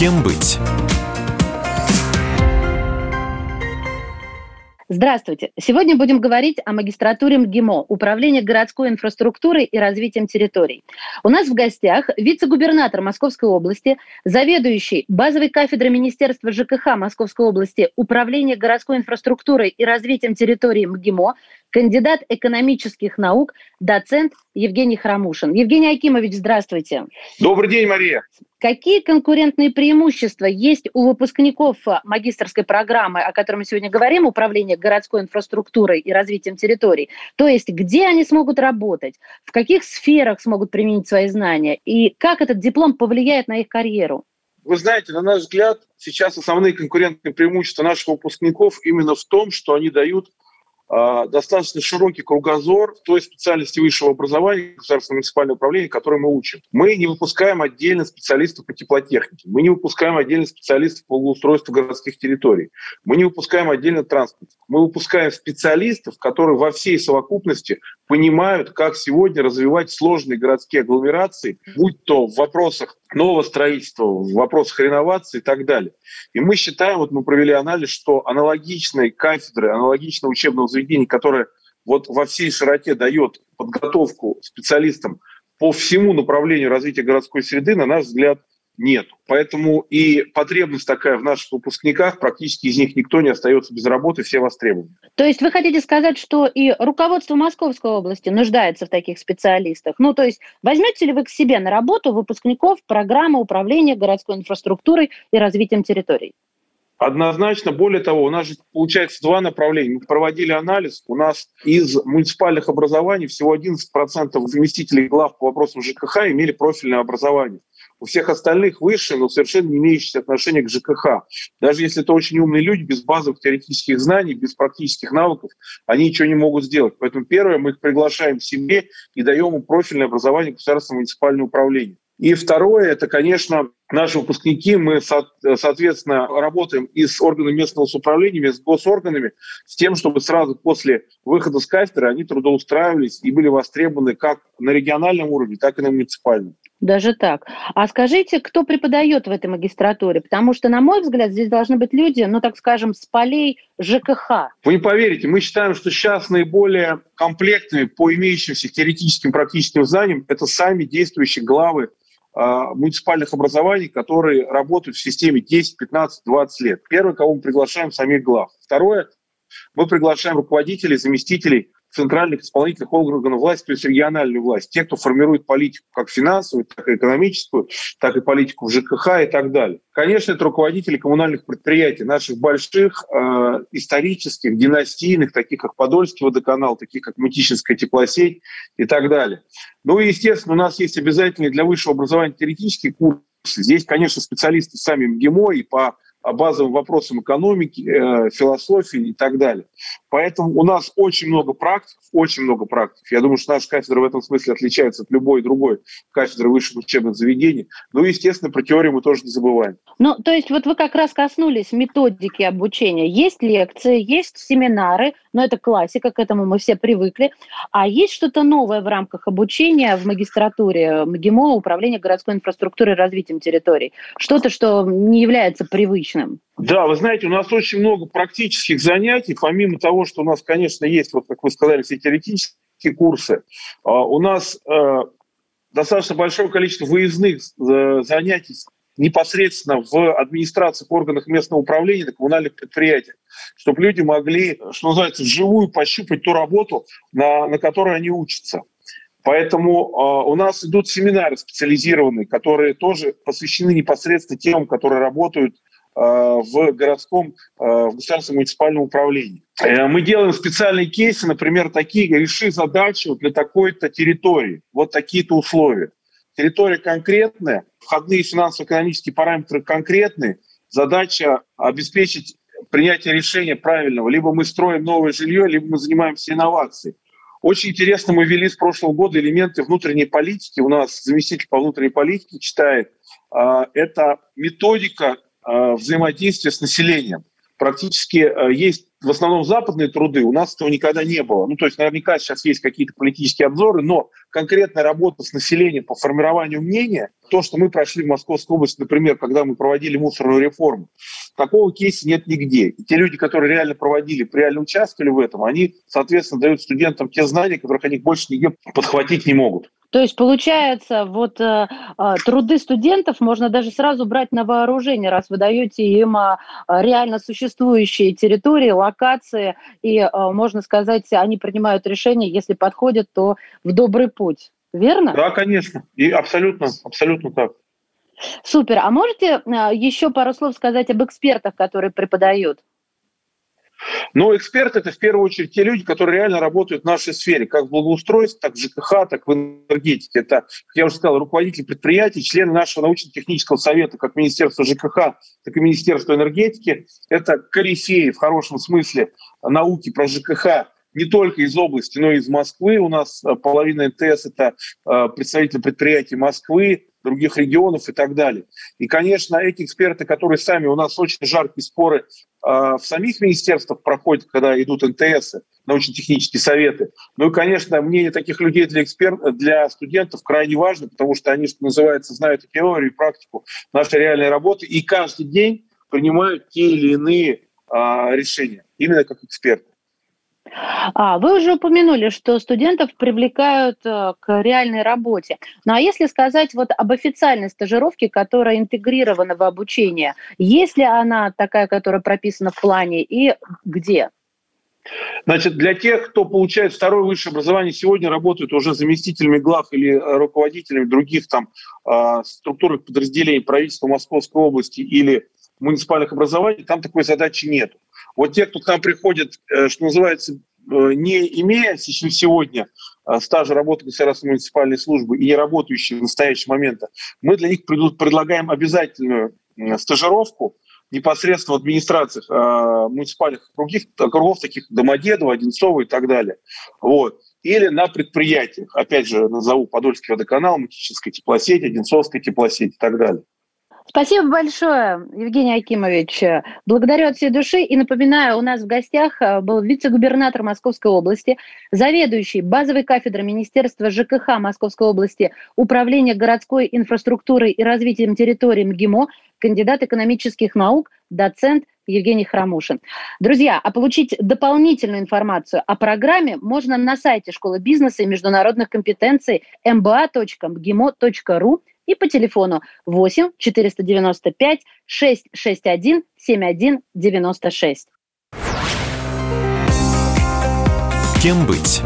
Кем быть? Здравствуйте. Сегодня будем говорить о магистратуре МГИМО, Управление городской инфраструктурой и развитием территорий. У нас в гостях вице-губернатор Московской области, заведующий базовой кафедрой Министерства ЖКХ Московской области Управление городской инфраструктурой и развитием территорий МГИМО, кандидат экономических наук, доцент Евгений Храмушин. Евгений Акимович, здравствуйте. Добрый день, Мария. Какие конкурентные преимущества есть у выпускников магистрской программы, о которой мы сегодня говорим, управления городской инфраструктурой и развитием территорий? То есть где они смогут работать, в каких сферах смогут применить свои знания и как этот диплом повлияет на их карьеру? Вы знаете, на наш взгляд, сейчас основные конкурентные преимущества наших выпускников именно в том, что они дают достаточно широкий кругозор той специальности высшего образования государственного муниципального управления, которую мы учим. Мы не выпускаем отдельно специалистов по теплотехнике, мы не выпускаем отдельно специалистов по благоустройству городских территорий, мы не выпускаем отдельно транспорт. Мы выпускаем специалистов, которые во всей совокупности понимают, как сегодня развивать сложные городские агломерации, будь то в вопросах нового строительства, в вопросах реновации и так далее. И мы считаем, вот мы провели анализ, что аналогичные кафедры, аналогичного учебного заведения, которое вот во всей широте дает подготовку специалистам по всему направлению развития городской среды, на наш взгляд, нет. Поэтому и потребность такая в наших выпускниках, практически из них никто не остается без работы, все востребованы. То есть вы хотите сказать, что и руководство Московской области нуждается в таких специалистах? Ну, то есть возьмете ли вы к себе на работу выпускников программы управления городской инфраструктурой и развитием территорий? Однозначно. Более того, у нас же получается два направления. Мы проводили анализ. У нас из муниципальных образований всего 11% заместителей глав по вопросам ЖКХ имели профильное образование. У всех остальных выше, но совершенно не имеющие отношения к ЖКХ. Даже если это очень умные люди, без базовых теоретических знаний, без практических навыков, они ничего не могут сделать. Поэтому первое, мы их приглашаем к себе и даем им профильное образование государственного муниципального управления. И второе, это, конечно, наши выпускники, мы, соответственно, работаем и с органами местного самоуправления, и с госорганами, с тем, чтобы сразу после выхода с кафедры они трудоустраивались и были востребованы как на региональном уровне, так и на муниципальном. Даже так. А скажите, кто преподает в этой магистратуре? Потому что, на мой взгляд, здесь должны быть люди, ну, так скажем, с полей ЖКХ. Вы не поверите, мы считаем, что сейчас наиболее комплектными по имеющимся теоретическим практическим знаниям это сами действующие главы муниципальных образований, которые работают в системе 10, 15, 20 лет. Первое, кого мы приглашаем, самих глав. Второе, мы приглашаем руководителей, заместителей центральных исполнительных органов власти, то есть региональную власть, те, кто формирует политику как финансовую, так и экономическую, так и политику в ЖКХ и так далее. Конечно, это руководители коммунальных предприятий, наших больших э, исторических, династийных, таких как Подольский водоканал, таких как Мытищинская теплосеть и так далее. Ну и, естественно, у нас есть обязательные для высшего образования теоретические курсы. Здесь, конечно, специалисты сами МГИМО и по базовым вопросам экономики, э, философии и так далее. Поэтому у нас очень много практик, очень много практик. Я думаю, что наша кафедра в этом смысле отличается от любой другой кафедры высших учебных заведений. Ну и, естественно, про теорию мы тоже не забываем. Ну, то есть вот вы как раз коснулись методики обучения. Есть лекции, есть семинары, но это классика, к этому мы все привыкли. А есть что-то новое в рамках обучения в магистратуре МГИМО, Управление городской инфраструктурой и развитием территорий? Что-то, что не является привычным? Да, вы знаете, у нас очень много практических занятий, помимо того, что у нас, конечно, есть, вот как вы сказали, все теоретические курсы, а, у нас э, достаточно большое количество выездных э, занятий непосредственно в администрациях, органах местного управления, на коммунальных предприятиях, чтобы люди могли, что называется, вживую пощупать ту работу, на, на которой они учатся. Поэтому э, у нас идут семинары специализированные, которые тоже посвящены непосредственно тем, которые работают в городском, э, в государственном муниципальном управлении. Э, мы делаем специальные кейсы, например, такие, реши задачу для такой-то территории, вот такие-то условия. Территория конкретная, входные финансово-экономические параметры конкретные, задача обеспечить принятие решения правильного. Либо мы строим новое жилье, либо мы занимаемся инновацией. Очень интересно, мы ввели с прошлого года элементы внутренней политики. У нас заместитель по внутренней политике читает. Это методика взаимодействия с населением. Практически а, есть в основном западные труды, у нас этого никогда не было. Ну, то есть наверняка сейчас есть какие-то политические обзоры, но конкретная работа с населением по формированию мнения, то, что мы прошли в Московской области, например, когда мы проводили мусорную реформу, такого кейса нет нигде. И те люди, которые реально проводили, реально участвовали в этом, они, соответственно, дают студентам те знания, которых они больше нигде подхватить не могут. То есть, получается, вот э, э, труды студентов можно даже сразу брать на вооружение, раз вы даете им э, реально существующие территории, локации, и, э, можно сказать, они принимают решения, если подходят, то в добрый путь. Верно? Да, конечно. И абсолютно, абсолютно так. Супер. А можете э, еще пару слов сказать об экспертах, которые преподают? Но эксперты – это в первую очередь те люди, которые реально работают в нашей сфере, как в благоустройстве, так в ЖКХ, так в энергетике. Это, как я уже сказал, руководители предприятий, члены нашего научно-технического совета, как Министерство ЖКХ, так и Министерство энергетики. Это корифеи в хорошем смысле науки про ЖКХ, не только из области, но и из Москвы. У нас э, половина НТС – это э, представители предприятий Москвы, других регионов и так далее. И, конечно, эти эксперты, которые сами, у нас очень жаркие споры э, в самих министерствах проходят, когда идут НТС, научно-технические советы. Ну и, конечно, мнение таких людей для, эксперт, для студентов крайне важно, потому что они, что называется, знают теорию, и практику нашей реальной работы, и каждый день принимают те или иные э, решения, именно как эксперты. А, вы уже упомянули, что студентов привлекают э, к реальной работе. Ну а если сказать вот об официальной стажировке, которая интегрирована в обучение, есть ли она такая, которая прописана в плане и где? Значит, для тех, кто получает второе высшее образование, сегодня работают уже заместителями глав или руководителями других там а, структурных подразделений правительства Московской области или муниципальных образований, там такой задачи нет. Вот те, кто к нам приходит, э, что называется, э, не имея сегодня э, стажа работы государственной муниципальной службы и не работающие в настоящий момент, мы для них предлагаем обязательную стажировку непосредственно в администрациях муниципальных округов, округов, таких Домодедово, Одинцово и так далее. Вот. Или на предприятиях, опять же, назову Подольский водоканал, Мутическая теплосеть, Одинцовская теплосеть и так далее. Спасибо большое, Евгений Акимович. Благодарю от всей души. И напоминаю, у нас в гостях э, был вице-губернатор Московской области, заведующий базовой кафедрой Министерства ЖКХ Московской области, Управления городской инфраструктурой и развитием территории МГИМО, кандидат экономических наук, доцент Евгений Храмушин. Друзья, а получить дополнительную информацию о программе можно на сайте Школы бизнеса и международных компетенций mba.mgimo.ru и по телефону 8 495 661 7196. Кем быть?